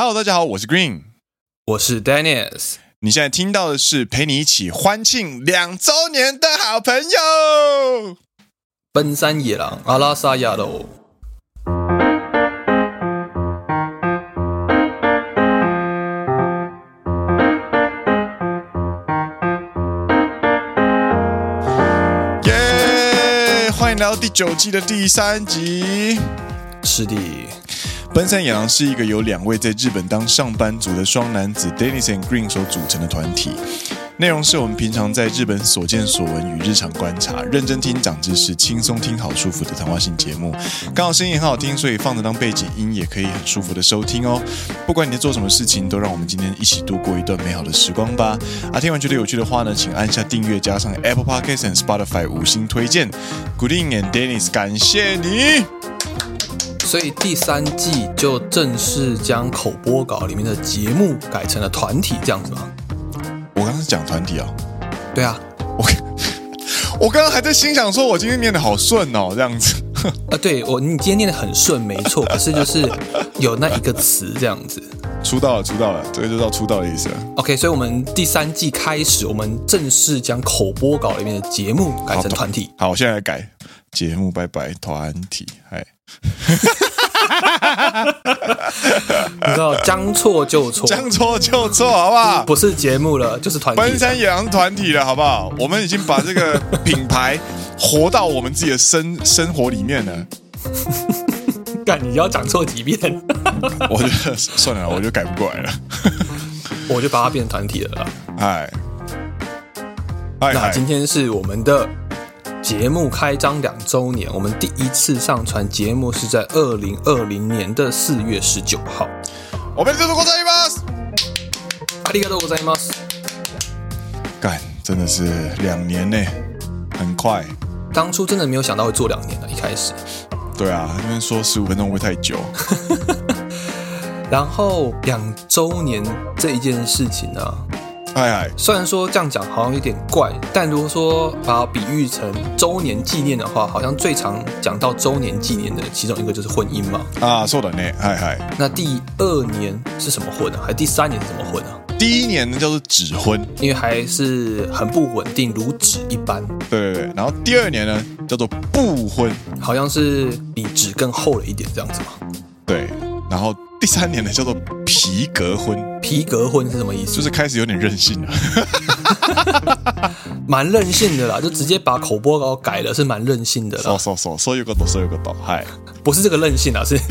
Hello，大家好，我是 Green，我是 Dennis。你现在听到的是陪你一起欢庆两周年的好朋友——奔山野狼阿拉萨亚喽。耶！欢迎来到第九季的第三集。是的。奔山野狼是一个由两位在日本当上班族的双男子 Dennis and Green 所组成的团体，内容是我们平常在日本所见所闻与日常观察，认真听长知识，轻松听好舒服的谈话性节目。刚好声音很好听，所以放着当背景音也可以很舒服的收听哦。不管你在做什么事情，都让我们今天一起度过一段美好的时光吧。啊，听完觉得有趣的话呢，请按下订阅，加上 Apple Podcast 和 Spotify 五星推荐。Green and Dennis，感谢你。所以第三季就正式将口播稿里面的节目改成了团体这样子吗？我刚刚是讲团体啊。对啊，我 我刚刚还在心想说，我今天念的好顺哦，这样子。啊，对我，你今天念的很顺，没错。可是就是有那一个词这样子。出道了，出道了，这个就叫出道的意思了。OK，所以我们第三季开始，我们正式将口播稿里面的节目改成团体。好，好，我现在来改节目，拜拜，团体，嗨。你知道将错就错，将错就错，好不好？不是节目了，就是团体。奔山野郎团体了，好不好？我们已经把这个品牌活到我们自己的生生活里面了。干，你要讲错几遍？我觉得算了，我就改不过来了。我就把它变成团体了。哎，那今天是我们的。节目开张两周年，我们第一次上传节目是在二零二零年的四月十九号。我们就是ございます。ありがとうございます。干，真的是两年呢，很快。当初真的没有想到会做两年的，一开始。对啊，因为说十五分钟会不会太久？然后两周年这一件事情呢、啊？ 哎哎，虽然说这样讲好像有点怪，但如果说把它比喻成周年纪念的话，好像最常讲到周年纪念的其中一个就是婚姻嘛。啊，そうだね，嗨嗨。那第二年是什么婚啊？还第三年是什么婚啊？第一年呢叫做纸婚，因为还是很不稳定，如纸一般。对对对，然后第二年呢叫做布婚，好像是比纸更厚了一点这样子嘛。对， 然后。第三年呢，叫做皮革婚。皮革婚是什么意思？就是开始有点任性了，蛮任性的啦，就直接把口播稿改了，是蛮任性的啦。说说说，说有个懂，说有个懂，嗨，不是这个任性啊，是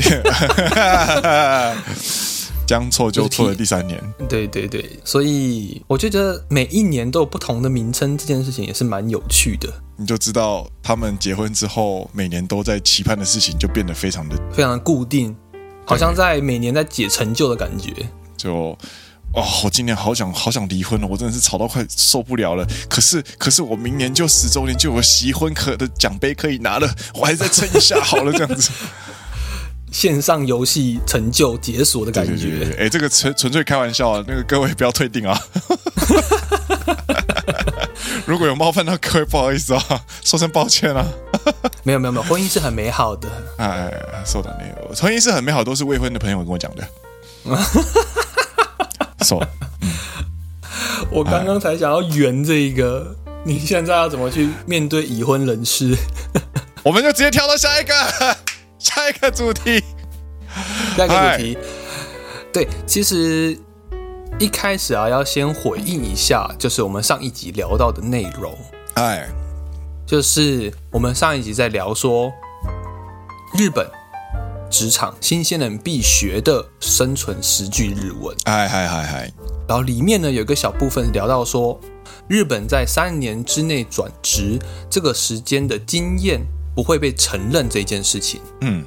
将错就错的第三年。对对对，所以我觉得每一年都有不同的名称，这件事情也是蛮有趣的。你就知道他们结婚之后，每年都在期盼的事情就变得非常的非常的固定。好像在每年在解成就的感觉，就哦，我今年好想好想离婚了，我真的是吵到快受不了了。可是可是我明年就十周年就有喜婚可的奖杯可以拿了，我还是再撑一下好了，这样子。线上游戏成就解锁的感觉，哎，这个纯纯粹开玩笑啊，那个各位不要退订啊。如果有冒犯到各位，不好意思啊，说声抱歉啊。没有没有没有，婚姻是很美好的。哎，说的没有，婚姻是很美好，都是未婚的朋友跟我讲的。说，嗯，我刚刚才想要圆这一个，你现在要怎么去面对已婚人士？我们就直接跳到下一个，下一个主题，下一个主题。对，其实。一开始啊，要先回应一下，就是我们上一集聊到的内容。哎，就是我们上一集在聊说，日本职场新鲜人必学的生存十句日文。哎嗨嗨嗨！然后里面呢，有一个小部分聊到说，日本在三年之内转职这个时间的经验不会被承认这件事情。嗯。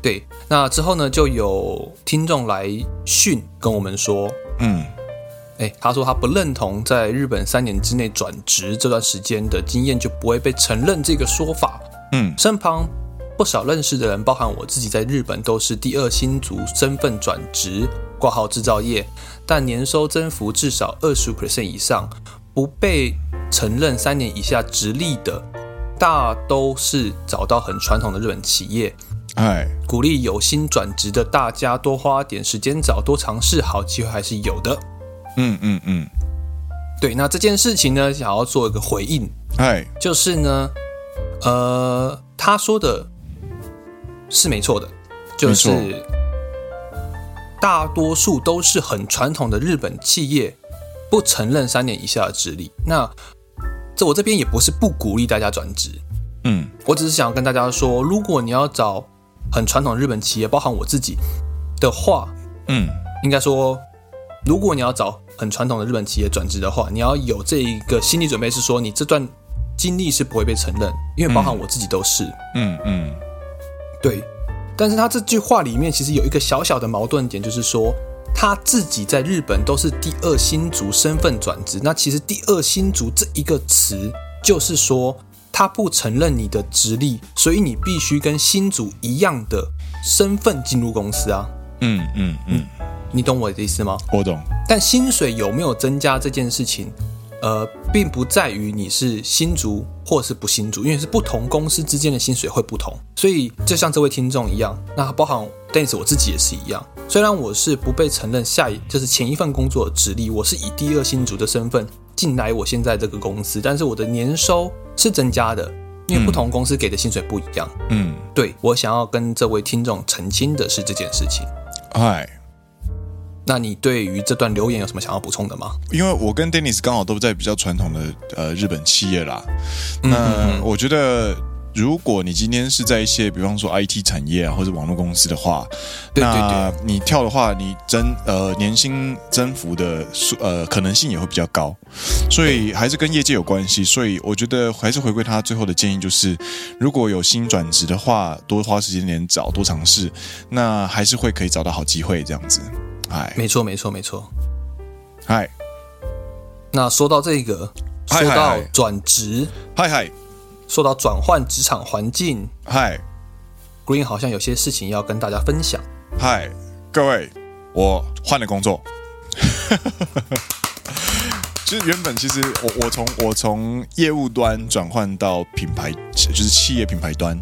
对，那之后呢，就有听众来讯跟我们说，嗯，哎，他说他不认同在日本三年之内转职这段时间的经验就不会被承认这个说法，嗯，身旁不少认识的人，包含我自己，在日本都是第二新族身份转职挂号制造业，但年收增幅至少二十五 percent 以上，不被承认三年以下直立的，大都是找到很传统的日本企业。哎，鼓励有心转职的大家多花点时间找，多尝试，好机会还是有的。嗯嗯嗯，对，那这件事情呢，想要做一个回应，哎，就是呢，呃，他说的是没错的，就是大多数都是很传统的日本企业不承认三年以下的资历。那这我这边也不是不鼓励大家转职，嗯，我只是想跟大家说，如果你要找很传统的日本企业，包含我自己的话，嗯，应该说，如果你要找很传统的日本企业转职的话，你要有这一个心理准备，是说你这段经历是不会被承认，因为包含我自己都是，嗯嗯，对。但是他这句话里面其实有一个小小的矛盾点，就是说他自己在日本都是第二新族身份转职，那其实第二新族这一个词就是说他不承认你的职历，所以你必须跟新主一样的身份进入公司啊，嗯嗯嗯。你懂我的意思吗？我懂。但薪水有没有增加这件事情，呃，并不在于你是新主或是不新主，因为是不同公司之间的薪水会不同。所以就像这位听众一样，那包含 Dennis 我自己也是一样。虽然我是不被承认下一就是前一份工作的职历，我是以第二新主的身份进来我现在这个公司，但是我的年收是增加的，因为不同公司给的薪水不一样。嗯，对，我想要跟这位听众澄清的是这件事情。嗨。那你对于这段留言有什么想要补充的吗？因为我跟 Dennis 刚好都在比较传统的呃日本企业啦。那我觉得，如果你今天是在一些比方说 IT 产业啊或者网络公司的话，对对对，那你跳的话，你增呃年薪增幅的呃可能性也会比较高，所以还是跟业界有关系。所以我觉得还是回归他最后的建议，就是如果有新转职的话，多花时间点找，多尝试，那还是会可以找到好机会这样子。哎，没错，没错，没错。嗨，那说到这个，说到转职，嗨嗨，说到转换职场环境，嗨，Green 好像有些事情要跟大家分享。嗨，各位，我换了工作。就是原本其实我我从我从业务端转换到品牌，就是企业品牌端。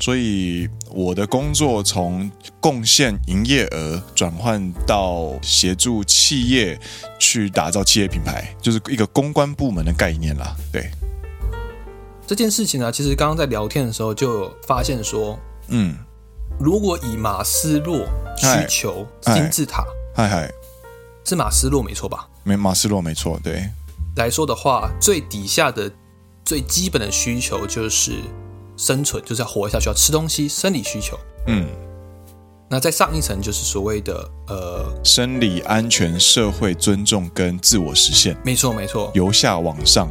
所以我的工作从贡献营业额转换到协助企业去打造企业品牌，就是一个公关部门的概念啦。对这件事情呢，其实刚刚在聊天的时候就发现说，嗯，如果以马斯洛需求金字塔，嗨嗨，是马斯洛没错吧？没马斯洛没错，对来说的话，最底下的最基本的需求就是。生存就是要活下去，要吃东西，生理需求。嗯，那在上一层就是所谓的呃，生理安全、社会尊重跟自我实现。没错，没错。由下往上，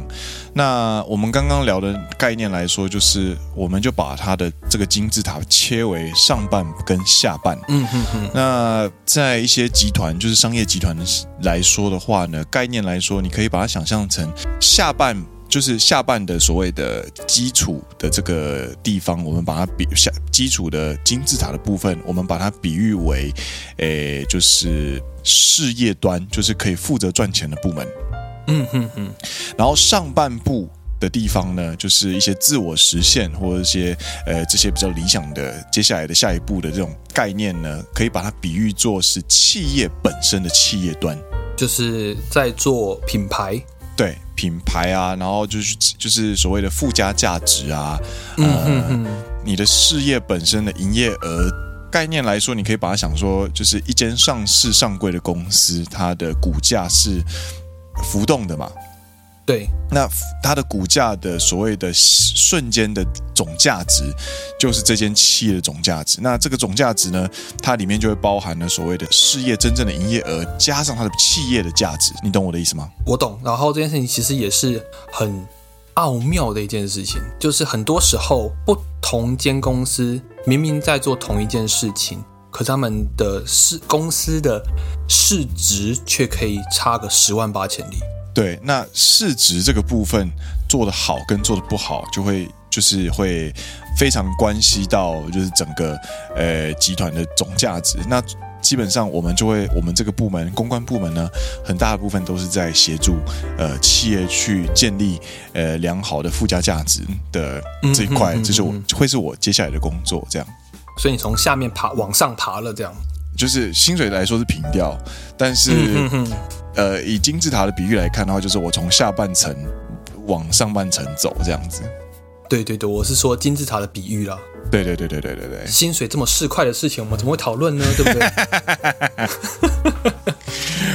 那我们刚刚聊的概念来说，就是我们就把它的这个金字塔切为上半跟下半。嗯哼哼。那在一些集团，就是商业集团来说的话呢，概念来说，你可以把它想象成下半。就是下半的所谓的基础的这个地方，我们把它比下基础的金字塔的部分，我们把它比喻为，诶，就是事业端，就是可以负责赚钱的部门。嗯哼哼。然后上半部的地方呢，就是一些自我实现或者一些呃这些比较理想的接下来的下一步的这种概念呢，可以把它比喻作是企业本身的企业端，就是在做品牌。对品牌啊，然后就是就是所谓的附加价值啊，嗯嗯嗯，你的事业本身的营业额概念来说，你可以把它想说，就是一间上市上柜的公司，它的股价是浮动的嘛。对，那它的股价的所谓的瞬间的总价值，就是这间企业的总价值。那这个总价值呢，它里面就会包含了所谓的事业真正的营业额，加上它的企业的价值。你懂我的意思吗？我懂。然后这件事情其实也是很奥妙的一件事情，就是很多时候不同间公司明明在做同一件事情，可他们的市公司的市值却可以差个十万八千里。对，那市值这个部分做得好跟做得不好，就会就是会非常关系到就是整个呃集团的总价值。那基本上我们就会，我们这个部门公关部门呢，很大部分都是在协助呃企业去建立呃良好的附加价值的这一块，这是我会是我接下来的工作这样。所以你从下面爬往上爬了，这样就是薪水来说是平调，但是、嗯、哼哼呃，以金字塔的比喻来看的话，就是我从下半层往上半层走这样子。对对对，我是说金字塔的比喻啦。对对对对对对对，薪水这么市侩的事情，我们怎么会讨论呢？对不对？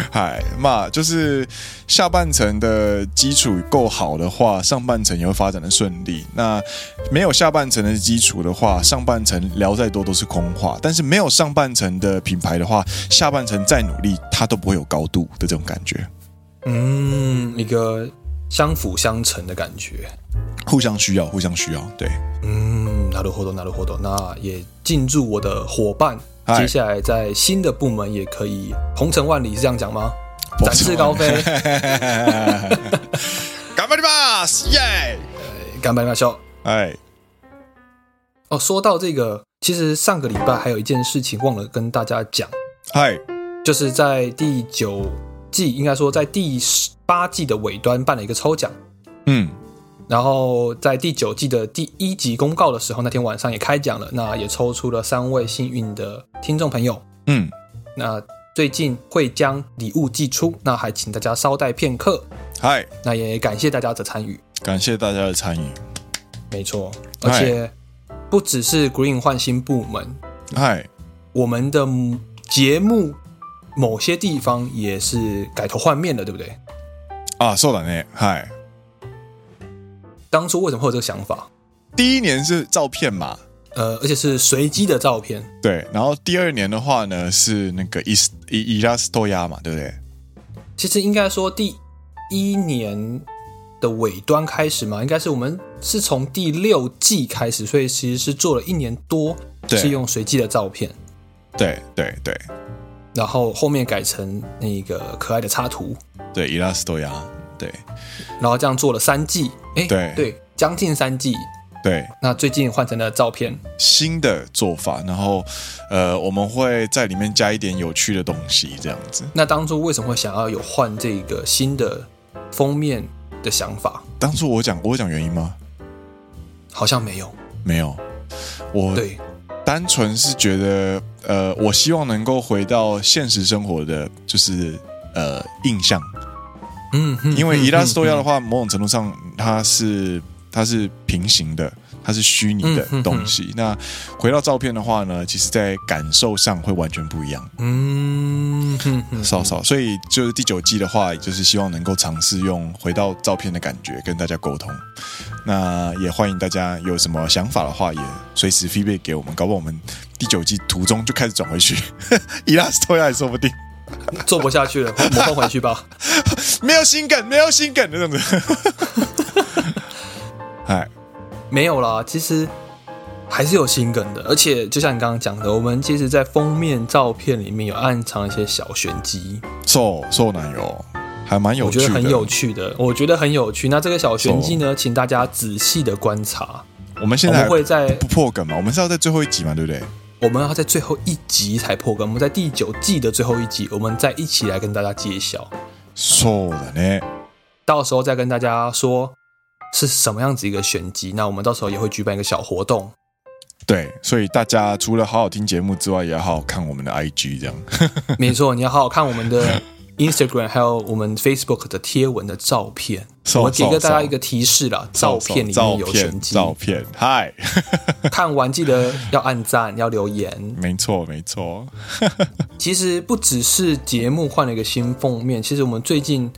嗨，嘛，就是下半层的基础够好的话，上半层也会发展的顺利。那没有下半层的基础的话，上半层聊再多都是空话。但是没有上半层的品牌的话，下半层再努力，它都不会有高度的这种感觉。嗯，一个相辅相成的感觉，互相需要，互相需要，对。嗯，なるほど，なるほど。那也敬祝我的伙伴。 接下来在新的部门也可以鹏程万里，是这样讲吗？展翅高飞，顽张ります，耶！顽张りましょう。哎，哦，说到这个，其实上个礼拜还有一件事情忘了跟大家讲，嗨，就是在第九季，应该说在第十八季的尾端办了一个抽奖，嗯。 然后在第九季的第一集公告的时候，那天晚上也开奖了，那也抽出了三位幸运的听众朋友。嗯，那最近会将礼物寄出，那还请大家稍待片刻。嗨，那也感谢大家的参与，感谢大家的参与。没错，而且不只是 Green 换新部门，嗨，我们的节目某些地方也是改头换面了，对不对？啊，そうだね，嗨。 当初为什么会有这个想法？第一年是照片嘛，呃，而且是随机的照片。对，然后第二年的话呢，是那个伊伊伊拉斯多亚嘛，对不对？其实应该说第一年的尾端开始嘛，应该是我们是从第六季开始，所以其实是做了一年多，是用随机的照片。对对对，然后后面改成那个可爱的插图。对，伊拉斯多亚。对，然后这样做了三季，哎，对对，将近三季，对。那最近换成了照片，新的做法，然后呃，我们会在里面加一点有趣的东西，这样子。那当初为什么会想要有换这个新的封面的想法？当初我讲我讲原因吗？好像没有，没有。我对，单纯是觉得，呃，我希望能够回到现实生活的，就是呃印象。嗯，因为伊拉斯多亚的话，某种程度上它是它是平行的，它是虚拟的东西。那回到照片的话呢，其实在感受上会完全不一样。嗯，少少，所以就是第九季的话，就是希望能够尝试用回到照片的感觉跟大家沟通。那也欢迎大家有什么想法的话，也随时 feedback 给我们，搞不好我们第九季途中就开始转回去 伊拉斯多亚也说不定。做不下去了，我们换回去吧。没有心梗，没有心梗的这样子。哎，没有啦，其实还是有心梗的。而且就像你刚刚讲的，我们其实，在封面照片里面有暗藏一些小玄机。瘦瘦男友还蛮有趣的，我觉得很有趣的。我觉得很有趣。那这个小玄机呢，请大家仔细的观察。我们现在会在不破梗嘛？我们是要在最后一集嘛，对不对？我们要在最后一集才破梗，我们在第九季的最后一集，我们再一起来跟大家揭晓。そうだね，到时候再跟大家说是什么样子一个玄机。那我们到时候也会举办一个小活动。对，所以大家除了好好听节目之外，也要好好看我们的 IG，这样。没错，你要好好看我们的。 Instagram 还有我们 Facebook 的贴文的照片， 我给个大家一个提示啦，照片里面有玄机。照片，嗨，看完记得要按赞，要留言。没错，没错。其实不只是节目换了一个新封面，其实我们最近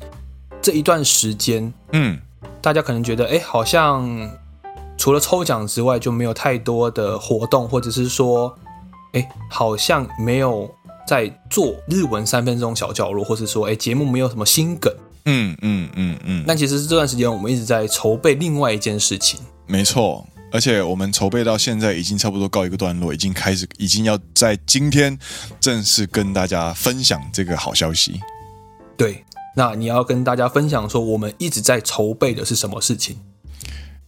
这一段时间，嗯，大家可能觉得，哎，好像除了抽奖之外，就没有太多的活动，或者是说，哎，好像没有。在做日文三分钟小角落，或是说，哎，节目没有什么新梗，嗯嗯嗯嗯。那其实这段时间我们一直在筹备另外一件事情，没错。而且我们筹备到现在已经差不多告一个段落，已经开始，已经要在今天正式跟大家分享这个好消息。对，那你要跟大家分享说，我们一直在筹备的是什么事情？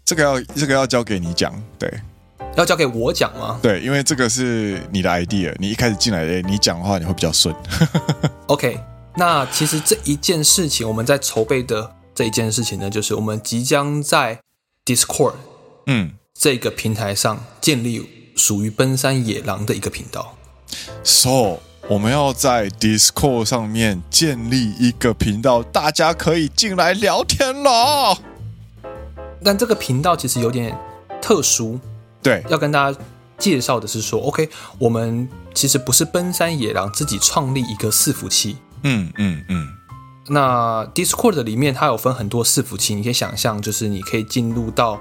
这个要，这个要交给你讲，对。要交给我讲吗？对，因为这个是你的 idea，你一开始进来，你讲的话你会比较顺。OK，那其实这一件事情，我们在筹备的这一件事情呢，就是我们即将在 Discord，嗯，这个平台上建立属于奔山野狼的一个频道。So，我们要在 Discord 上面建立一个频道，大家可以进来聊天了。但这个频道其实有点特殊，对，要跟大家介绍的是说，OK，我们其实不是奔山野狼自己创立一个伺服器，嗯嗯嗯。那 Discord 里面它有分很多伺服器，你可以想象，就是你可以进入到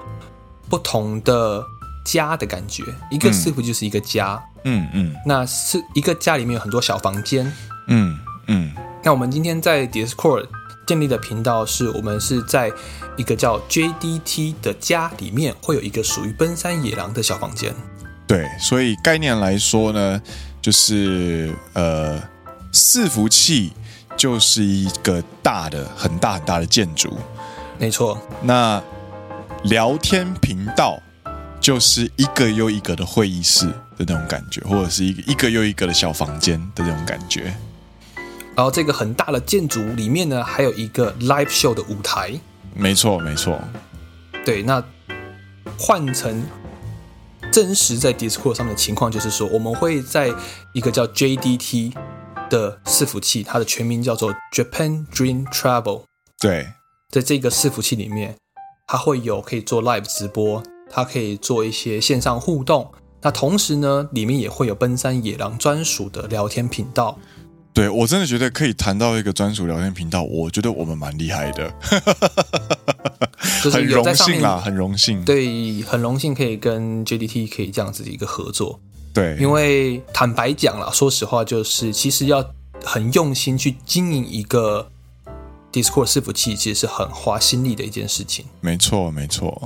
不同的家的感觉，一个伺服就是一个家，嗯嗯。那是一个家里面有很多小房间，嗯嗯。那我们今天在 Discord 建立的频道是我们是在一个叫 JDT 的家里面，会有一个属于奔山野狼的小房间。对，所以概念来说呢，就是呃伺服器。就是一个大的、很大很大的建筑，没错。那聊天频道就是一个又一个的会议室的那种感觉，或者是一个一个又一个的小房间的那种感觉。然后这个很大的建筑里面呢，还有一个 live show 的舞台。没错，没错。对，那换成真实在 Discord 上面的情况，就是说我们会在一个叫 JDT。的伺服器，它的全名叫做 Japan Dream Travel。对，在这个伺服器里面，它会有可以做 live 直播，它可以做一些线上互动。那同时呢，里面也会有奔山野狼专属的聊天频道。对，我真的觉得可以谈到一个专属聊天频道，我觉得我们蛮厉害的，就是 很荣幸啦，很荣幸。对，很荣幸可以跟 JDT 可以这样子的一个合作。对，因为坦白讲啦，说实话，就是其实要很用心去经营一个 Discord 伺服器，其实是很花心力的一件事情。没错，没错。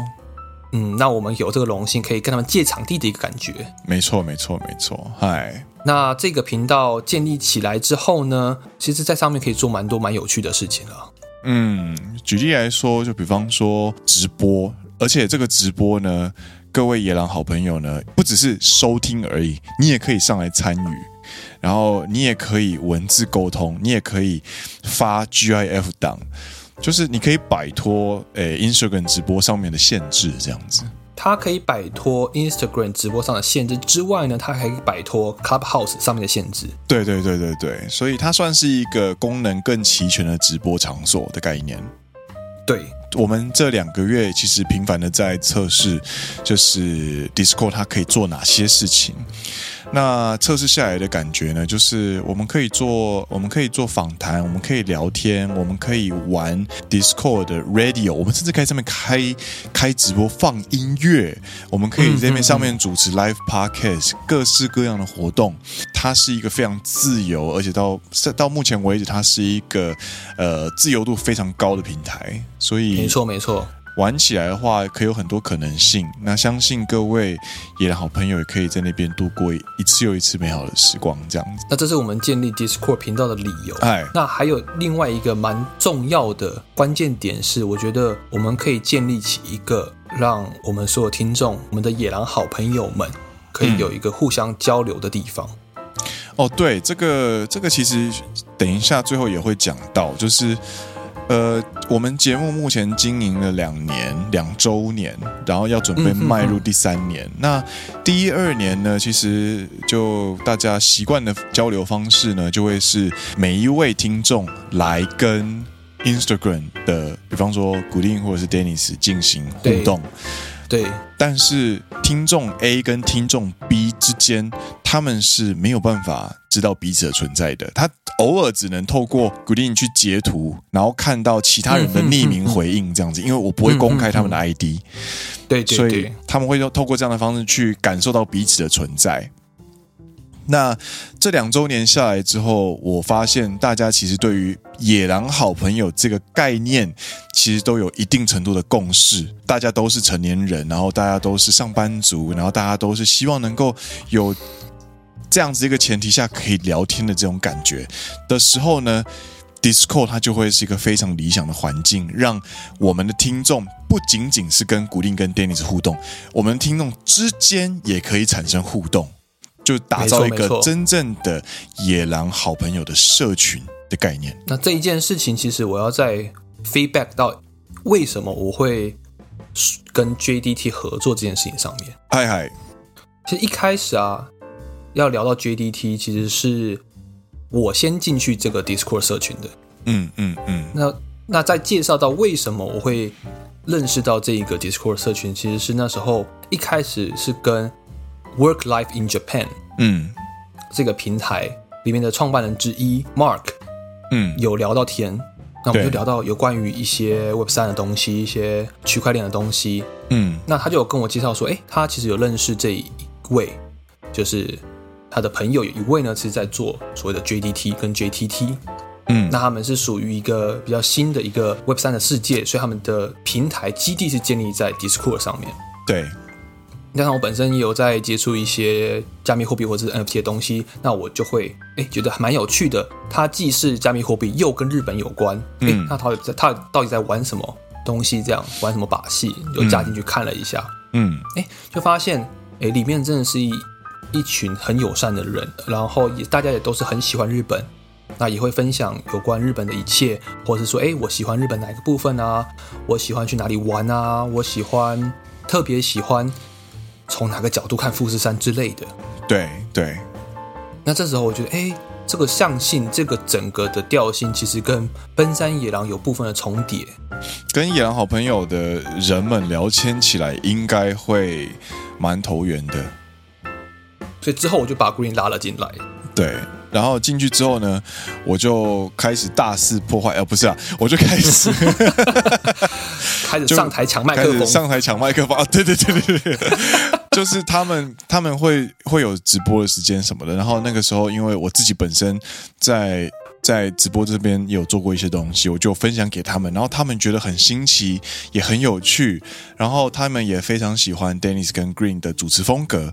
嗯，那我们有这个荣幸，可以跟他们借场地的一个感觉。没错，没错，没错。嗨，那这个频道建立起来之后呢，其实在上面可以做蛮多蛮有趣的事情了。嗯，举例来说，就比方说直播，而且这个直播呢。各位野狼好朋友呢，不只是收听而已，你也可以上来参与，然后你也可以文字沟通，你也可以发 GIF 档，就是你可以摆脱诶 Instagram 直播上面的限制，这样子。它可以摆脱 Instagram 直播上的限制之外呢，它还可以摆脱 Clubhouse 上面的限制。对对对对对，所以它算是一个功能更齐全的直播场所的概念。对。我们这两个月其实频繁的在测试，就是 Discord 它可以做哪些事情。那测试下来的感觉呢，就是我们可以做，我们可以做访谈，我们可以聊天，我们可以玩 Discord 的 Radio，我们甚至可以上面开开直播放音乐，我们可以在上面主持 Live Podcast，各式各样的活动。它是一个非常自由，而且到到目前为止，它是一个呃自由度非常高的平台。所以没错没错。玩起来的话，可以有很多可能性。那相信各位野狼好朋友也可以在那边度过一次又一次美好的时光，这样子。那这是我们建立 Discord 频道的理由。哎，那还有另外一个蛮重要的关键点是，我觉得我们可以建立起一个让我们所有听众、我们的野狼好朋友们可以有一个互相交流的地方。嗯、哦，对，这个这个其实等一下最后也会讲到，就是。呃，我们节目目前经营了两年两周年，然后要准备迈入第三年。那第一二年呢，其实就大家习惯的交流方式呢，就会是每一位听众来跟 Instagram 的，比方说古丁或者是 Dennis 进行互动。对，但是听众 A 跟听众 B 之间，他们是没有办法知道彼此的存在的。他偶尔只能透过 Green 去截图，然后看到其他人的匿名回应这样子，因为我不会公开他们的 ID。对，对，所以他们会用透过这样的方式去感受到彼此的存在。那这两周年下来之后，我发现大家其实对于野狼好朋友这个概念，其实都有一定程度的共识。大家都是成年人，然后大家都是上班族，然后大家都是希望能够有这样子一个前提下可以聊天的这种感觉的时候呢，Disco 它就会是一个非常理想的环境，让我们的听众不仅仅是跟古令跟 Dennis 互动，我们听众之间也可以产生互动。就打造一个真正的野狼好朋友的社群的概念。那这一件事情，其实我要再 feedback 到为什么我会跟 JDT 合作这件事情上面。嗨嗨，其实一开始啊，要聊到 JDT，其实是我先进去这个 Discord 社群的。嗯嗯嗯。那那在介绍到为什么我会认识到这一个 Discord 社群，其实是那时候一开始是跟 Work Life in Japan，嗯，这个平台里面的创办人之一 Mark，嗯，有聊到天。那我们就聊到有关于一些 Web 三的东西，一些区块链的东西。嗯，那他就有跟我介绍说，哎，他其实有认识这一位，就是他的朋友有一位呢，其实在做所谓的 JDT 跟 JTT。嗯，那他们是属于一个比较新的一个 Web 三的世界，所以他们的平台基地是建立在 Discord 上面。对。加上我本身也有在接触一些加密货币或者是 NFT 的东西，那我就会哎觉得还蛮有趣的。它既是加密货币，又跟日本有关。哎、嗯，那他在他到底在玩什么东西？这样玩什么把戏？就加进去看了一下。嗯，哎，就发现哎里面真的是一一群很友善的人，然后也大家也都是很喜欢日本，那也会分享有关日本的一切，或者是说哎我喜欢日本哪一个部分啊？我喜欢去哪里玩啊？我喜欢特别喜欢。从哪个角度看富士山之类的？对对。那这时候我觉得，哎，这个象性，这个整个的调性，其实跟奔山野狼有部分的重叠。跟野狼好朋友的人们聊天起来，应该会蛮投缘的。所以之后我就把 Green 拉了进来。对。然后进去之后呢，我就开始大肆破坏，呃，不是啊，我就开始 开始上台抢麦克风，上台抢麦克风啊，对对对对对，就是他们他们会会有直播的时间什么的，然后那个时候因为我自己本身在。在直播这边有做过一些东西，我就分享给他们，然后他们觉得很新奇，也很有趣，然后他们也非常喜欢 Dennis 跟 Green 的主持风格，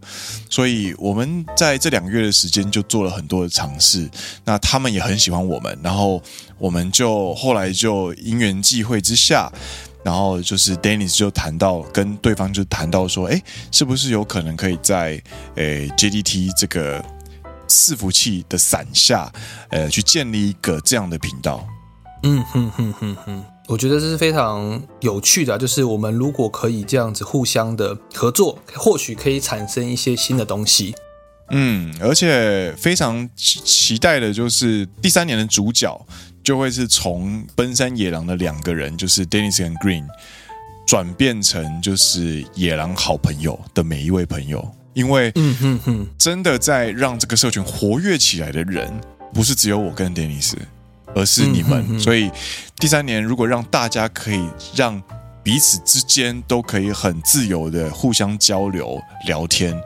所以我们在这两个月的时间就做了很多的尝试。那他们也很喜欢我们，然后我们就后来就因缘际会之下，然后就是 Dennis 就谈到跟对方就谈到说，哎，是不是有可能可以在诶 JDT 这个。伺服器的伞下，呃，去建立一个这样的频道。嗯哼哼哼哼，我觉得这是非常有趣的，就是我们如果可以这样子互相的合作，或许可以产生一些新的东西。嗯，而且非常期待的就是第三年的主角就会是从奔山野狼的两个人，就是 Dennis 跟 Green，转变成就是野狼好朋友的每一位朋友。因为，嗯哼哼，真的在让这个社群活跃起来的人，不是只有我跟 Dennis，而是你们。嗯、哼哼，所以第三年，如果让大家可以让。彼此之间都可以很自由的互相交流聊天，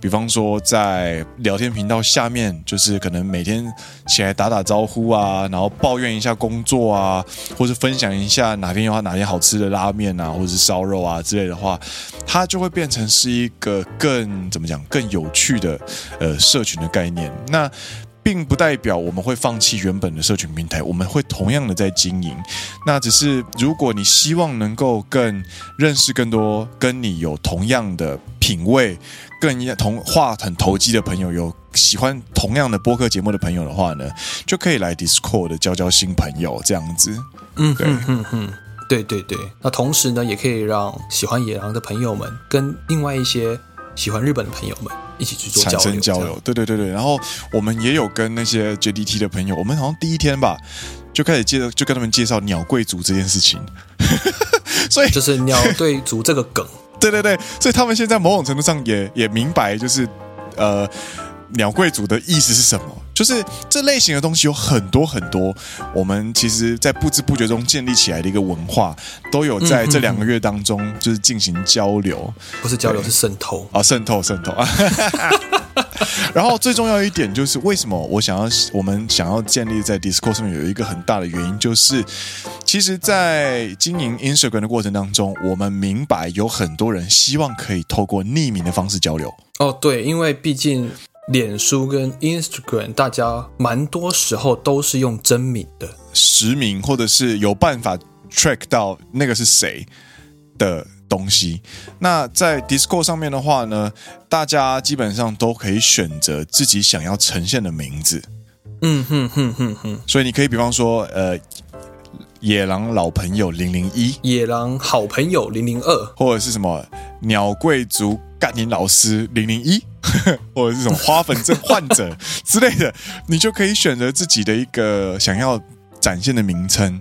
比方说在聊天频道下面，就是可能每天起来打打招呼啊，然后抱怨一下工作啊，或是分享一下哪天有哪天好吃的拉面啊，或者是烧肉啊之类的话，它就会变成是一个更怎么讲更有趣的呃社群的概念。那。并不代表我们会放弃原本的社群平台，我们会同样的在经营。那只是如果你希望能够更认识更多跟你有同样的品味、更同话很投机的朋友，有喜欢同样的播客节目的朋友的话呢，就可以来 Discord 交交新朋友这样子。嗯，对，嗯嗯，对对对。那同时呢，也可以让喜欢野狼的朋友们跟另外一些喜欢日本的朋友们。一起去做产生交流，对对对对。然后我们也有跟那些 JDT 的朋友，我们好像第一天吧，就开始介绍，就跟他们介绍鸟贵族这件事情。所以就是鸟贵族这个梗，对对对。所以他们现在某种程度上也也明白，就是呃，鸟贵族的意思是什么。就是这类型的东西有很多很多，我们其实，在不知不觉中建立起来的一个文化，都有在这两个月当中就是进行交流，不是交流，是渗透啊，渗透渗透啊。然后最重要一点就是，为什么我想要我们想要建立在 Discord 上面，有一个很大的原因，就是其实，在经营 Instagram 的过程当中，我们明白有很多人希望可以透过匿名的方式交流。哦，对，因为毕竟。脸书跟 Instagram，大家蛮多时候都是用真名的实名，或者是有办法 track 到那个是谁的东西。那在 Discord 上面的话呢，大家基本上都可以选择自己想要呈现的名字。嗯哼哼哼哼。所以你可以比方说，呃，野狼老朋友零零一，野狼好朋友零零二，或者是什么鸟贵族。甘宁老师零零一，或者这种花粉症患者之类的，你就可以选择自己的一个想要展现的名称。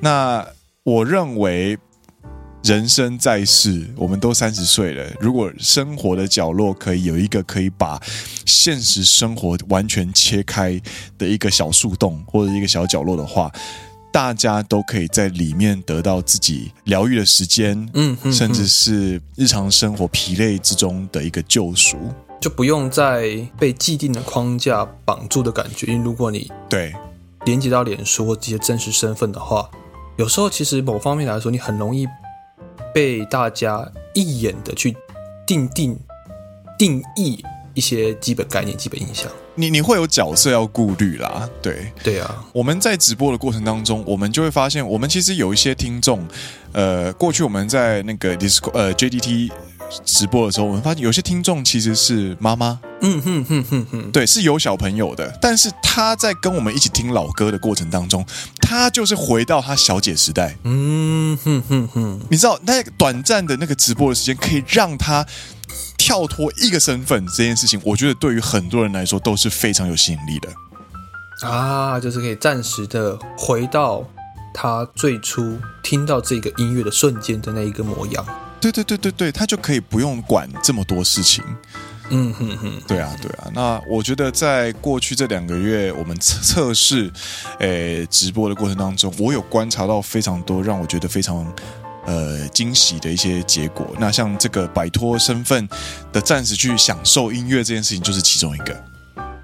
那我认为。人生在世，我们都三十岁了。如果生活的角落可以有一个可以把现实生活完全切开的一个小树洞或者一个小角落的话，大家都可以在里面得到自己疗愈的时间，嗯，甚至是日常生活疲累之中的一个救赎，就不用再被既定的框架绑住的感觉。因为如果你对连接到脸书或这些真实身份的话，有时候其实某方面来说，你很容易。被大家一眼的去定定定义一些基本概念、基本印象，你你会有角色要顾虑啦，对对啊。我们在直播的过程当中，我们就会发现，我们其实有一些听众，呃，过去我们在那个 Discord 呃 JDT。直播的时候，我们发现有些听众其实是妈妈，嗯哼哼哼哼，对，是有小朋友的，但是他在跟我们一起听老歌的过程当中，他就是回到他小姐时代，嗯哼哼哼，你知道那个短暂的那个直播的时间，可以让他跳脱一个身份这件事情，我觉得对于很多人来说都是非常有吸引力的啊，就是可以暂时的回到他最初听到这个音乐的瞬间的那一个模样。对对对对对，他就可以不用管这么多事情。嗯哼哼，对啊对啊。那我觉得在过去这两个月，我们测测试，诶，直播的过程当中，我有观察到非常多让我觉得非常呃惊喜的一些结果。那像这个摆脱身份的暂时去享受音乐这件事情，就是其中一个。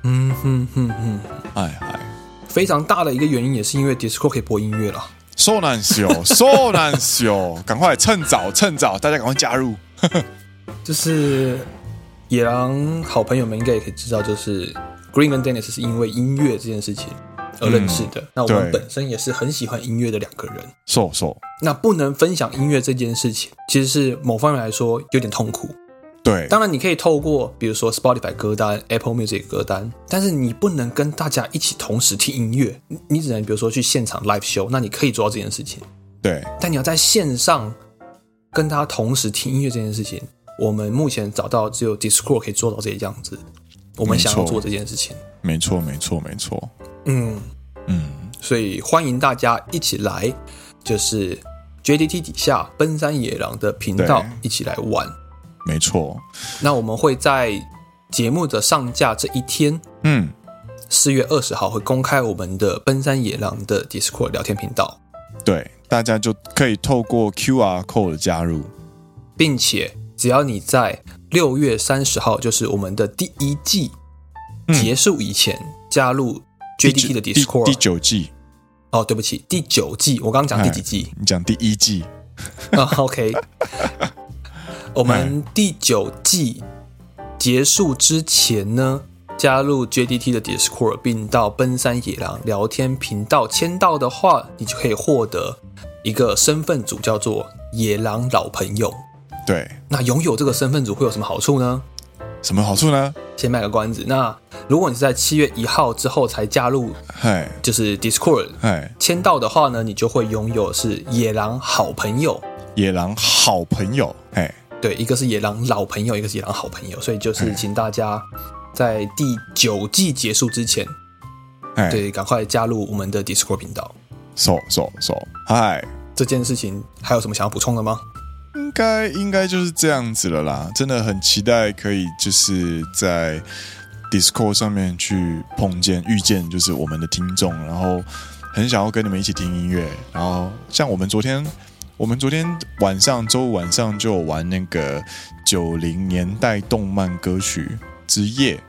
嗯哼哼哼，哎哎，非常大的一个原因也是因为 Discord 可以播音乐了。so 难修，so 难修，赶快趁早趁早，大家赶快加入。就是野狼好朋友们应该也可以知道，就是 Green 跟 Dennis 是因为音乐这件事情而认识的。嗯、那我们本身也是很喜欢音乐的两个人。so so，那不能分享音乐这件事情，其实是某方面来说有点痛苦。对，当然你可以透过比如说 Spotify 歌单、Apple Music 歌单，但是你不能跟大家一起同时听音乐，你只能比如说去现场 live show，那你可以做到这件事情。对，但你要在线上跟他同时听音乐这件事情，我们目前找到只有 Discord 可以做到这个样子。我们想要做这件事情，没错，没错，没错。嗯嗯，所以欢迎大家一起来，就是 JDT 底下奔山野狼的频道一起来玩。没错，那我们会在节目的上架这一天，嗯，四月二十号会公开我们的奔山野狼的 Discord 聊天频道，对，大家就可以透过 QR code 加入，并且只要你在六月三十号，就是我们的第一季结束以前加入 JDT 的 Discord，第九季，哦，对不起，第九季，我刚刚讲第几季？你讲第一季，啊，OK。我们第九季结束之前呢，加入 JDT 的 Discord，并到奔山野狼聊天频道签到的话，你就可以获得一个身份组，叫做野狼老朋友。对，那拥有这个身份组会有什么好处呢？什么好处呢？先卖个关子。那如果你是在七月一号之后才加入，嗨，就是 Discord，嗨，签到的话呢，你就会拥有是野狼好朋友。野狼好朋友，哎。对，一个是野狼老朋友，一个是野狼好朋友，所以就是请大家在第九季结束之前，哎，对，赶快加入我们的 Discord 频道。So so so，嗨，这件事情还有什么想要补充的吗？应该应该就是这样子了啦，真的很期待可以就是在 Discord 上面去碰见、遇见，就是我们的听众，然后很想要跟你们一起听音乐，然后像我们昨天。我们昨天晚上，周五晚上就玩那个九零年代动漫歌曲之夜，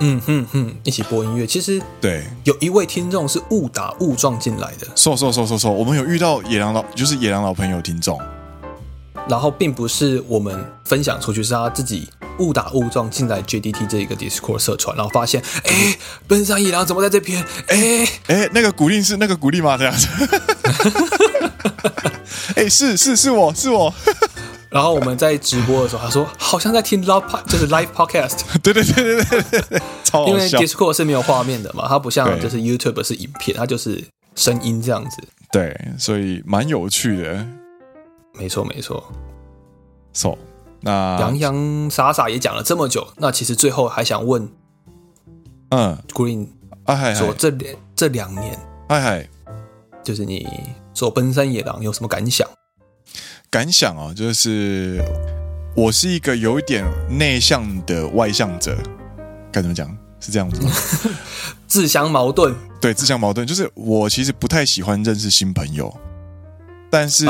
嗯哼哼，一起播音乐。其实对，有一位听众是误打误撞进来的。说说说说说，我们有遇到野狼老，就是野狼老朋友听众，然后并不是我们分享出去，是他自己误打误撞进来 JDT 这一个 Discord 社团，然后发现，哎，奔山野狼怎么在这边？哎哎，那个鼓励是那个鼓励吗？这样子。哎、欸，是是是我是我，然后我们在直播的时候，他说好像在听 live 就是 live podcast，对对对对对对，超。因为 Discord 是没有画面的嘛，它不像就是 YouTube 是影片，它就是声音这样子。对，所以蛮有趣的。没错没错。So，那洋洋洒洒也讲了这么久，那其实最后还想问，嗯，Green，哎嗨，说这两这两年，嗨嗨，就是你做奔山野狼有什么感想？感想哦，就是我是一个有一点内向的外向者，该怎么讲？是这样子吗？自相矛盾。对，自相矛盾，就是我其实不太喜欢认识新朋友，但是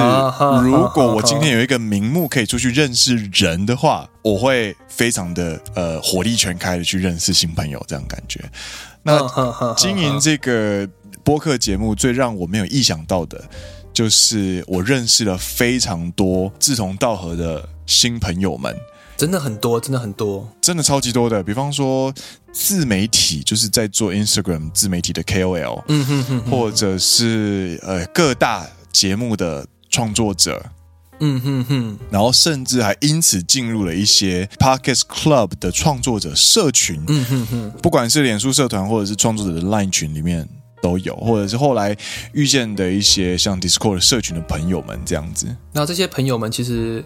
如果我今天有一个名目可以出去认识人的话，我会非常的呃火力全开的去认识新朋友，这样感觉。那经营这个播客节目，最让我没有意想到的，就是我认识了非常多志同道合的新朋友们。真的很多，真的很多，真的超级多的。比方说，自媒体就是在做 Instagram 自媒体的 KOL，嗯哼哼哼，或者是呃各大节目的创作者，嗯哼哼，然后甚至还因此进入了一些 Podcast Club 的创作者社群，嗯哼哼，不管是脸书社团或者是创作者的 Line 群里面都有，或者是后来遇见的一些像 Discord 社群的朋友们这样子。那这些朋友们其实。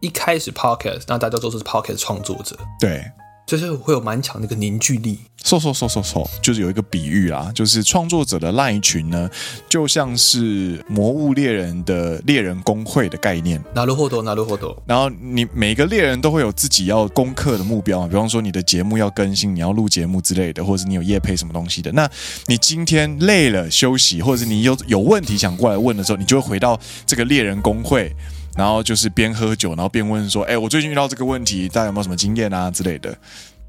一开始 podcast，那大家都是 podcast 创作者，对，就是会有蛮强的一个凝聚力。说说说说说，就是有一个比喻啦，就是创作者的 LINE 群呢，就像是魔物猎人的猎人公会的概念。なるほど，なるほど。然后你每个猎人都会有自己要攻克的目标嘛，比方说你的节目要更新，你要录节目之类的，或者是你有业配什么东西的。那你今天累了休息，或者是你有有问题想过来问的时候，你就会回到这个猎人公会。 然后就是边喝酒，然后边问说：“哎，我最近遇到这个问题，大家有没有什么经验啊之类的？”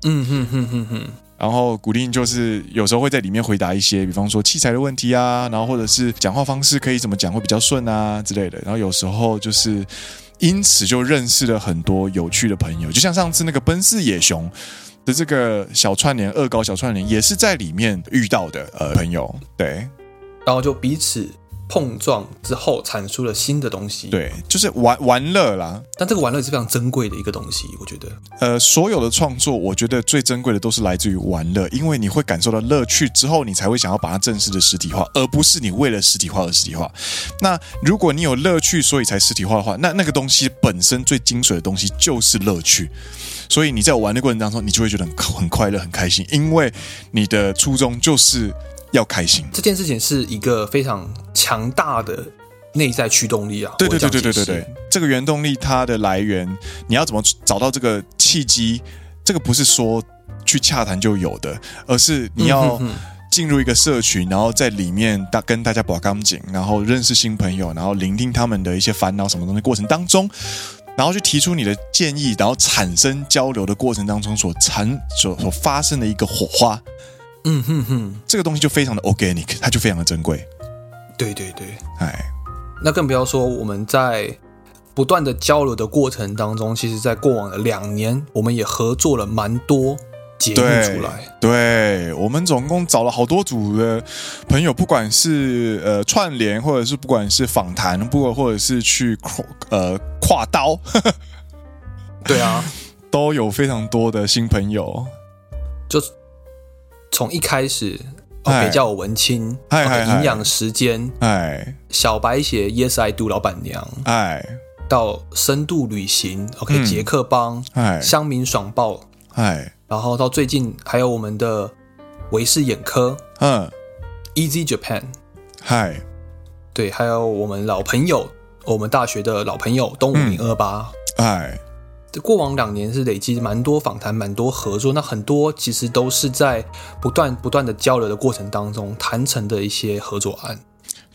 嗯哼哼哼哼。然后古令就是有时候会在里面回答一些，比方说器材的问题啊，然后或者是讲话方式可以怎么讲会比较顺啊之类的。然后有时候就是因此就认识了很多有趣的朋友，就像上次那个奔四野熊的这个小串联恶搞小串联，也是在里面遇到的呃朋友。对，然后就彼此。碰撞之后产出了新的东西，对，就是玩玩乐啦。但这个玩乐是非常珍贵的一个东西，我觉得。呃，所有的创作，我觉得最珍贵的都是来自于玩乐，因为你会感受到乐趣之后，你才会想要把它正式的实体化，而不是你为了实体化而实体化。那如果你有乐趣，所以才实体化的话，那那个东西本身最精髓的东西就是乐趣。所以你在玩的过程当中，你就会觉得很很快乐、很开心，因为你的初衷就是。要开心，这件事情是一个非常强大的内在驱动力啊！对对对对对对对，这个原动力它的来源，你要怎么找到这个契机？这个不是说去洽谈就有的，而是你要进入一个社群，然后在里面大跟大家把钢筋，然后认识新朋友，然后聆听他们的一些烦恼什么东西过程当中，然后去提出你的建议，然后产生交流的过程当中所产所所发生的一个火花。嗯哼哼，这个东西就非常的 organic，它就非常的珍贵。对对对，哎，那更不要说我们在不断的交流的过程当中，其实，在过往的两年，我们也合作了蛮多节目出来。对，对，我们总共找了好多组的朋友，不管是呃串联，或者是不管是访谈，不过或者是去跨呃跨刀，对啊，都有非常多的新朋友，就。从一开始，OK，叫我文青，营养时间，哎，小白鞋，Yes I Do，老板娘，哎，到深度旅行，OK，杰克帮，哎，乡民爽报，哎，然后到最近还有我们的维视眼科，嗯，Easy Japan，嗨，对，还有我们老朋友，我们大学的老朋友东五零二八，哎。过往两年是累积蛮多访谈、蛮多合作，那很多其实都是在不断不断的交流的过程当中谈成的一些合作案。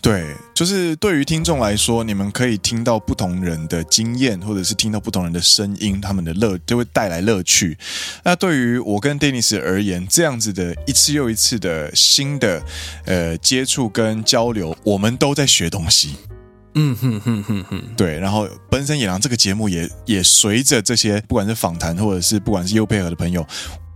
对，就是对于听众来说，你们可以听到不同人的经验，或者是听到不同人的声音，他们的乐就会带来乐趣。那对于我跟 Dennis 而言，这样子的一次又一次的新的呃接触跟交流，我们都在学东西。嗯哼哼哼哼，对，然后《奔山野狼》这个节目也也随着这些不管是访谈或者是不管是优配合的朋友，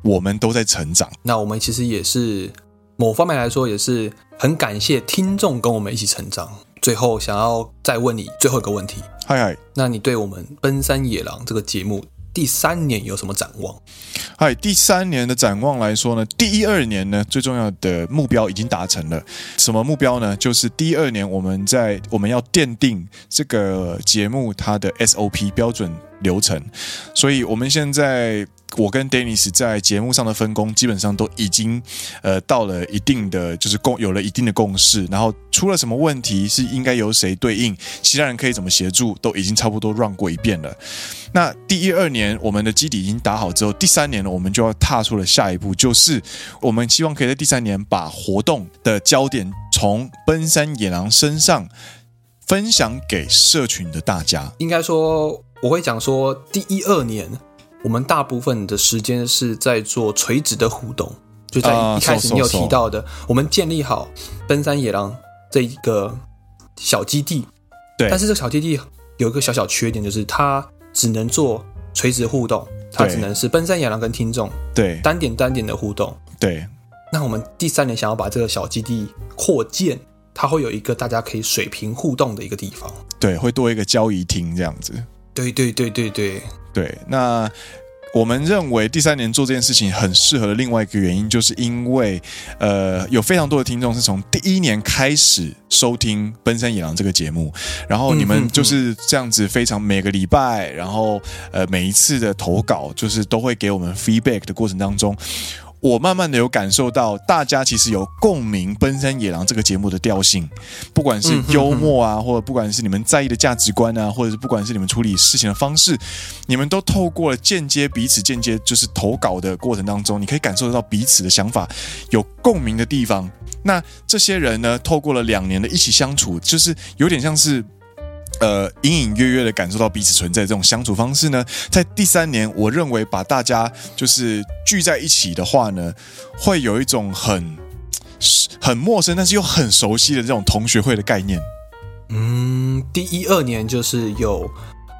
我们都在成长。那我们其实也是某方面来说，也是很感谢听众跟我们一起成长。最后想要再问你最后一个问题，嗨嗨，那你对我们《奔山野狼》这个节目？第三年有什么展望？嗨，第三年的展望来说呢，第一二年呢，最重要的目标已经达成了。什么目标呢？就是第二年我们在我们要奠定这个节目它的 SOP 标准流程，所以我们现在我跟 Dennis 在节目上的分工基本上都已经呃到了一定的就是共有了一定的共识，然后出了什么问题是应该由谁对应，其他人可以怎么协助，都已经差不多 run 过一遍了。那第一二年我们的基底已经打好之后，第三年呢，我们就要踏出了下一步，就是我们希望可以在第三年把活动的焦点从奔山野狼身上。分享给社群的大家，应该说我会讲说，第一二年我们大部分的时间是在做垂直的互动，就在一开始你有提到的，呃、我们建立好奔山野狼这一个小基地，对，但是这个小基地有一个小小缺点，就是它只能做垂直互动，它只能是奔山野狼跟听众对。单点单点的互动，对。那我们第三年想要把这个小基地扩建。它会有一个大家可以水平互动的一个地方，对，会多一个交易厅这样子。对对对对对对。那我们认为第三年做这件事情很适合的另外一个原因，就是因为呃，有非常多的听众是从第一年开始收听《奔山野狼》这个节目，然后你们就是这样子，非常每个礼拜，然后呃，每一次的投稿，就是都会给我们 feedback 的过程当中。我慢慢的有感受到，大家其实有共鸣《奔山野狼》这个节目的调性，不管是幽默啊，或者不管是你们在意的价值观啊，或者是不管是你们处理事情的方式，你们都透过了间接彼此间接就是投稿的过程当中，你可以感受得到彼此的想法有共鸣的地方。那这些人呢，透过了两年的一起相处，就是有点像是。呃，隐隐约约的感受到彼此存在这种相处方式呢，在第三年，我认为把大家就是聚在一起的话呢，会有一种很很陌生，但是又很熟悉的这种同学会的概念。嗯，第一二年就是有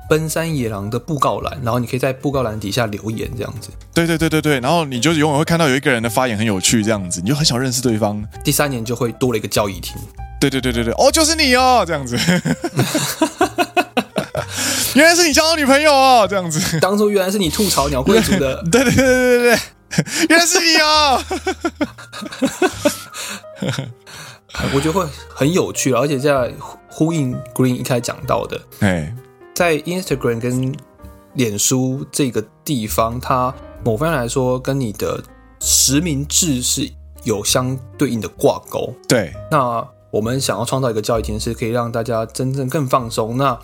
奔山野狼的布告栏，然后你可以在布告栏底下留言这样子。对对对对对，然后你就永远会看到有一个人的发言很有趣，这样子，你就很想认识对方。第三年就会多了一个交易厅。对对对对对，哦，就是你哦，这样子，原来是你交到女朋友哦，这样子，当初原来是你吐槽鸟贵族的，对对对对对对，原来是你哦，我觉得会很有趣，而且在呼应 Green 一开始讲到的，哎，在 Instagram 跟脸书这个地方，它某方面来说跟你的实名制是有相对应的挂钩，对，那。我们想要创造一个交谊厅，是可以让大家真正更放松。那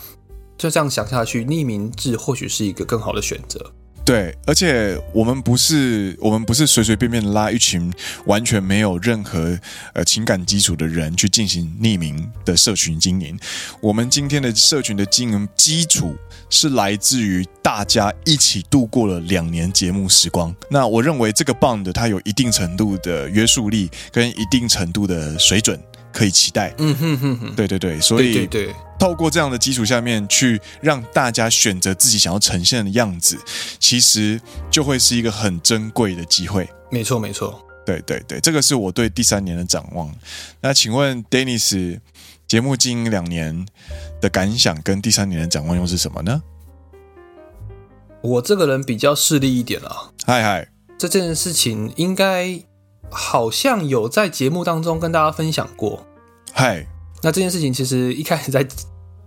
就这样想下去，匿名制或许是一个更好的选择。对，而且我们不是我们不是随随便便拉一群完全没有任何呃情感基础的人去进行匿名的社群经营。我们今天的社群的经营基础是来自于大家一起度过了两年节目时光。那我认为这个 bond 它有一定程度的约束力跟一定程度的水准。可以期待，嗯哼哼哼，对对对，所以对对对，透过这样的基础下面去让大家选择自己想要呈现的样子，其实就会是一个很珍贵的机会。没错没错，对对对，这个是我对第三年的展望。那请问 Dennis，节目经营两年的感想跟第三年的展望又是什么呢？我这个人比较势利一点啊，嗨嗨，这件事情应该。好像有在节目当中跟大家分享过，嗨，那这件事情其实一开始在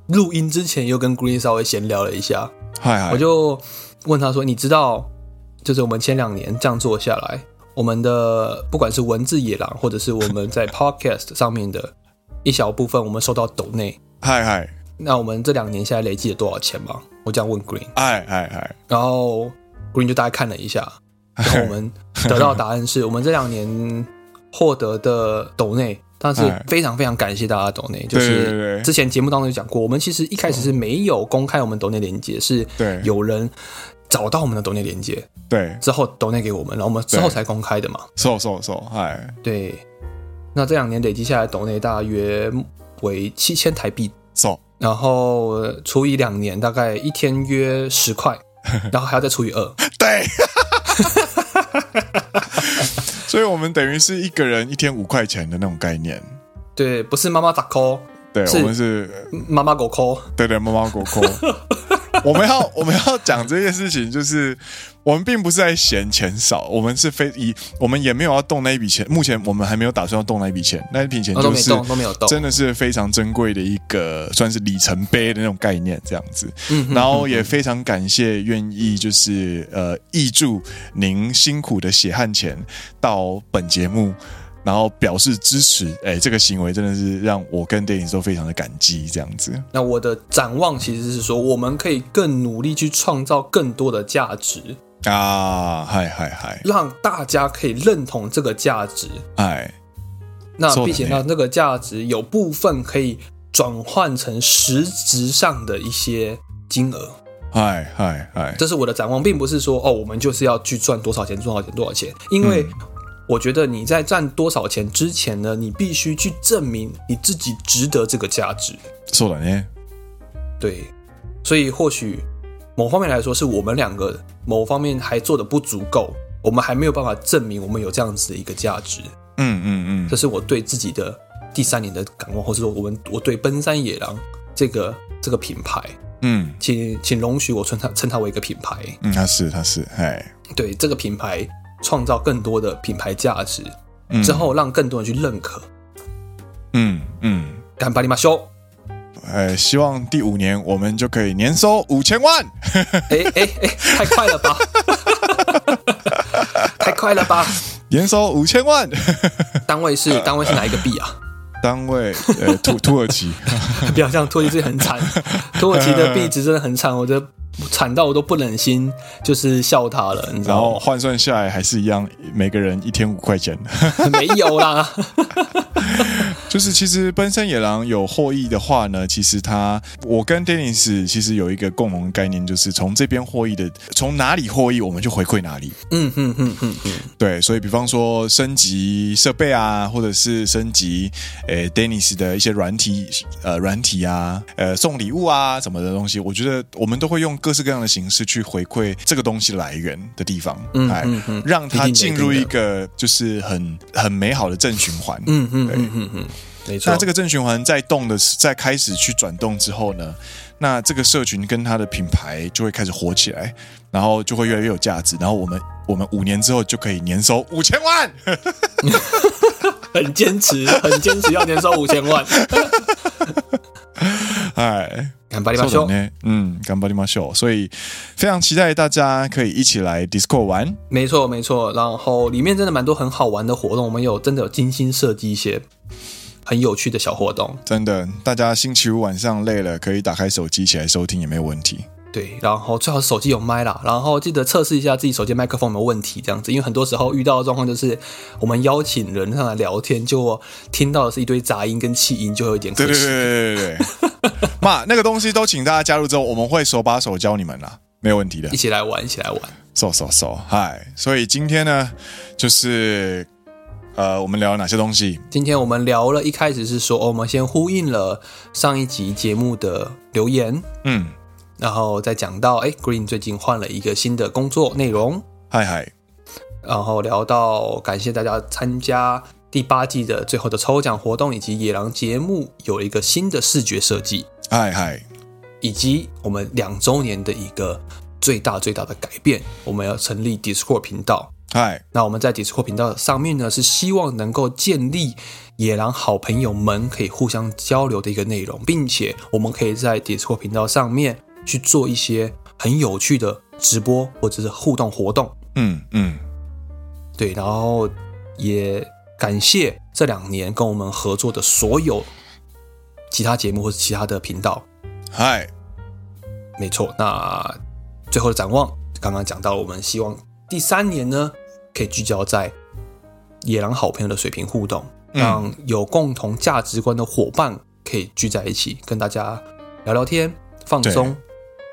录音之前又跟 Green 稍微闲聊了一下，嗨，我就问他说：“你知道，就是我们前两年这样做下来，我们的不管是文字野狼，或者是我们在 Podcast 上面的一小部分，我们收到抖内，嗨嗨，那我们这两年现在累计了多少钱吗？”我这样问 Green，嗨嗨嗨，然后 Green 就大概看了一下。然后我们得到的答案是 我们这两年获得的抖内，但是非常非常感谢大家的抖内。就是之前节目当中有讲过，我们其实一开始是没有公开我们抖内连接，是有人找到我们的抖内连接，对，之后抖内给我们，然后我们之后才公开的嘛。收收收，哎，对。那这两年累积下来抖内大约为七千台币，收，然后除以两年，大概一天约十块，然后还要再除以二，对。所以，我们等于是一个人一天五块钱的那种概念。对，不是妈妈打 call，对，我们是妈妈狗 call，对对，妈妈狗 call。我们要我们要讲这件事情，就是我们并不是在嫌钱少，我们是非以我们也没有要动那一笔钱，目前我们还没有打算要动那一笔钱，那一笔钱就是都没有动，真的是非常珍贵的一个算是里程碑的那种概念，这样子。嗯然后也非常感谢愿意就是呃挹注您辛苦的血汗钱到本节目。然后表示支持，哎，这个行为真的是让我跟 Dennis 都非常的感激，这样子。那我的展望其实是说，我们可以更努力去创造更多的价值啊，嗨嗨嗨，让大家可以认同这个价值，哎，那并且让这个价值有部分可以转换成实质上的一些金额，嗨嗨嗨，这是我的展望，并不是说哦，我们就是要去赚多少钱，多少钱，多少钱，因为。嗯我觉得你在赚多少钱之前呢，你必须去证明你自己值得这个价值。是的呢。对，所以或许某方面来说，是我们两个某方面还做的不足够，我们还没有办法证明我们有这样子的一个价值。嗯嗯嗯，这是我对自己的第三年的感悟，或者说我们我对奔山野狼这个这个品牌，嗯，请请容许我称它称它为一个品牌。嗯，它是它是，哎，对这个品牌。创造更多的品牌价值，之后让更多人去认可。嗯嗯，干巴你马修，呃，希望第五年我们就可以年收五千万。哎哎哎，太快了吧！太快了吧！年收五千万，单位是 单位是哪一个币啊？单位呃土土耳其，不要这样，土耳其很惨，土耳其的币值真的很惨，我觉得。惨到我都不忍心，就是笑他了，你知道吗？然后换算下来还是一样，每个人一天五块钱。没有啦。就是其实奔山野狼有获益的话呢，其实他我跟 Dennis 其实有一个共同的概念，就是从这边获益的，从哪里获益我们就回馈哪里。嗯嗯嗯嗯嗯，对，所以比方说升级设备啊，或者是升级诶 Dennis 的一些软体呃软体啊，呃送礼物啊什么的东西，我觉得我们都会用各式各样的形式去回馈这个东西来源的地方，嗯嗯嗯，让它进入一个就是很很美好的正循环。嗯嗯嗯嗯嗯。没错，那这个正循环在动的，在开始去转动之后呢，那这个社群跟它的品牌就会开始火起来，然后就会越来越有价值，然后我们我们五年之后就可以年收五千万，很坚持，很坚持要年收五千万。哎，干巴里马秀，嗯，干巴里马秀，所以非常期待大家可以一起来 Discord 玩。没错，没错，然后里面真的蛮多很好玩的活动，我们有真的有精心设计一些。很有趣的小活动，真的，大家星期五晚上累了，可以打开手机起来收听也没有问题。对，然后最好手机有麦啦，然后记得测试一下自己手机麦克风有没有问题，这样子，因为很多时候遇到的状况就是，我们邀请人上来聊天，就听到的是一堆杂音跟气音，就会有点可惜。对对对对对，妈，那个东西都请大家加入之后，我们会手把手教你们啦，没有问题的，一起来玩，一起来玩，so so so，嗨，所以今天呢，就是。呃，我们聊了哪些东西？今天我们聊了一开始是说，哦，我们先呼应了上一集节目的留言，嗯，然后再讲到，哎，Green 最近换了一个新的工作内容，嗨嗨，然后聊到感谢大家参加第八季的最后的抽奖活动，以及野狼节目有一个新的视觉设计，嗨嗨，以及我们两周年的一个最大最大的改变，我们要成立 Discord 频道。嗨，那我们在 Discord 频道上面呢，是希望能够建立野狼好朋友们可以互相交流的一个内容，并且我们可以在 Discord 频道上面去做一些很有趣的直播或者是互动活动。嗯嗯，对，然后也感谢这两年跟我们合作的所有其他节目或者其他的频道。嗨，没错，那最后的展望，刚刚讲到，我们希望第三年呢。可以聚焦在野狼好朋友的水平互动，让有共同价值观的伙伴可以聚在一起，跟大家聊聊天、放松、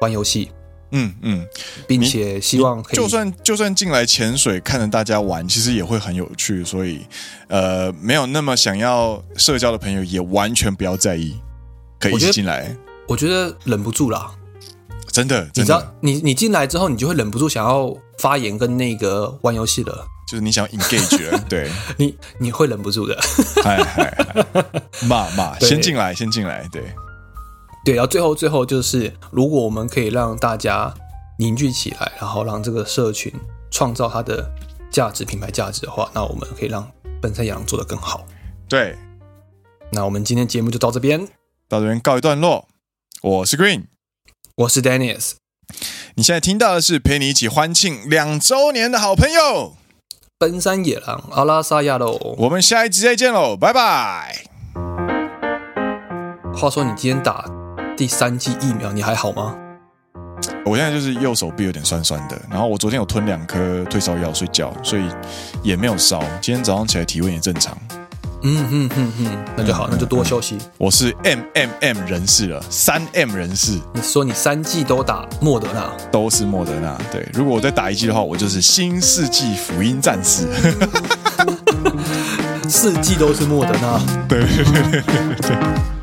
玩游戏。嗯嗯，并且希望可以，就算就算进来潜水，看着大家玩，其实也会很有趣。所以，呃，没有那么想要社交的朋友，也完全不要在意，可以一起进来。我觉得忍不住啦。真的，你知道，你你进来之后，你就会忍不住想要发言跟那个玩游戏了，就是你想要 engage 了，对，你你会忍不住的，嗨嗨，骂骂，先进来，先进来，对。对，然后最后最后就是，如果我们可以让大家凝聚起来，然后让这个社群创造它的价值、品牌价值的话，那我们可以让本山羊做得更好。对，那我们今天节目就到这边，到这边告一段落。我是 Green，我是 Dennis。你现在听到的是陪你一起欢庆两周年的好朋友奔山野狼阿拉萨亚喽。我们下一集再见喽，拜拜。话说你今天打第三剂疫苗，你还好吗？我现在就是右手臂有点酸酸的，然后我昨天有吞两颗退烧药睡觉，所以也没有烧。今天早上起来体温也正常。嗯哼哼哼，那就好，那就多休息。我是 M M M 人士了，三 M 人士。你说你三季都打莫德纳，都是莫德纳。对，如果我再打一季的话，我就是新世纪福音战士。四季都是莫德纳。对对对对对。